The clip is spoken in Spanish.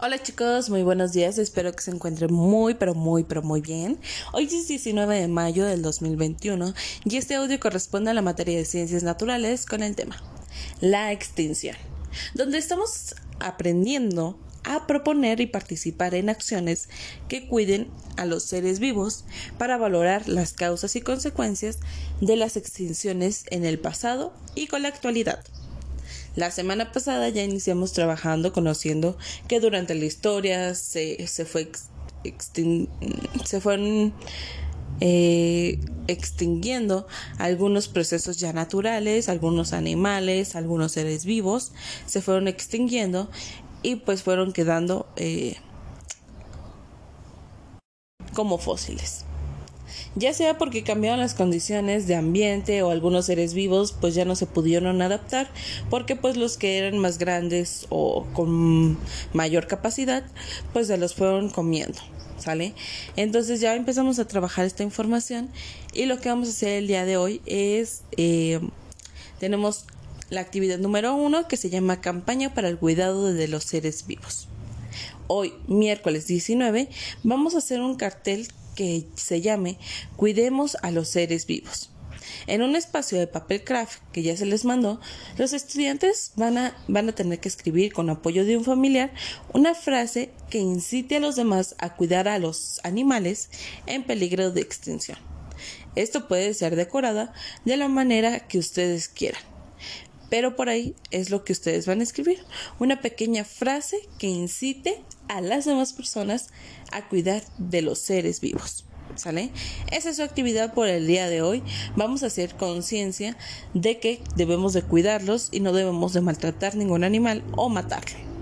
Hola chicos, muy buenos días, espero que se encuentren muy pero muy pero muy bien. Hoy es 19 de mayo del 2021 y este audio corresponde a la materia de ciencias naturales con el tema la extinción, donde estamos aprendiendo a proponer y participar en acciones que cuiden a los seres vivos para valorar las causas y consecuencias de las extinciones en el pasado y con la actualidad. La semana pasada ya iniciamos trabajando conociendo que durante la historia se, se fue se fueron eh, extinguiendo algunos procesos ya naturales, algunos animales, algunos seres vivos se fueron extinguiendo y pues fueron quedando eh, como fósiles ya sea porque cambiaron las condiciones de ambiente o algunos seres vivos pues ya no se pudieron adaptar porque pues los que eran más grandes o con mayor capacidad pues se los fueron comiendo. ¿Sale? Entonces ya empezamos a trabajar esta información y lo que vamos a hacer el día de hoy es eh, tenemos la actividad número uno que se llama campaña para el cuidado de los seres vivos. Hoy, miércoles 19, vamos a hacer un cartel que se llame Cuidemos a los seres vivos. En un espacio de papel craft que ya se les mandó, los estudiantes van a, van a tener que escribir con apoyo de un familiar una frase que incite a los demás a cuidar a los animales en peligro de extinción. Esto puede ser decorada de la manera que ustedes quieran. Pero por ahí es lo que ustedes van a escribir. Una pequeña frase que incite a las demás personas a cuidar de los seres vivos. ¿Sale? Esa es su actividad por el día de hoy. Vamos a hacer conciencia de que debemos de cuidarlos y no debemos de maltratar ningún animal o matarlo.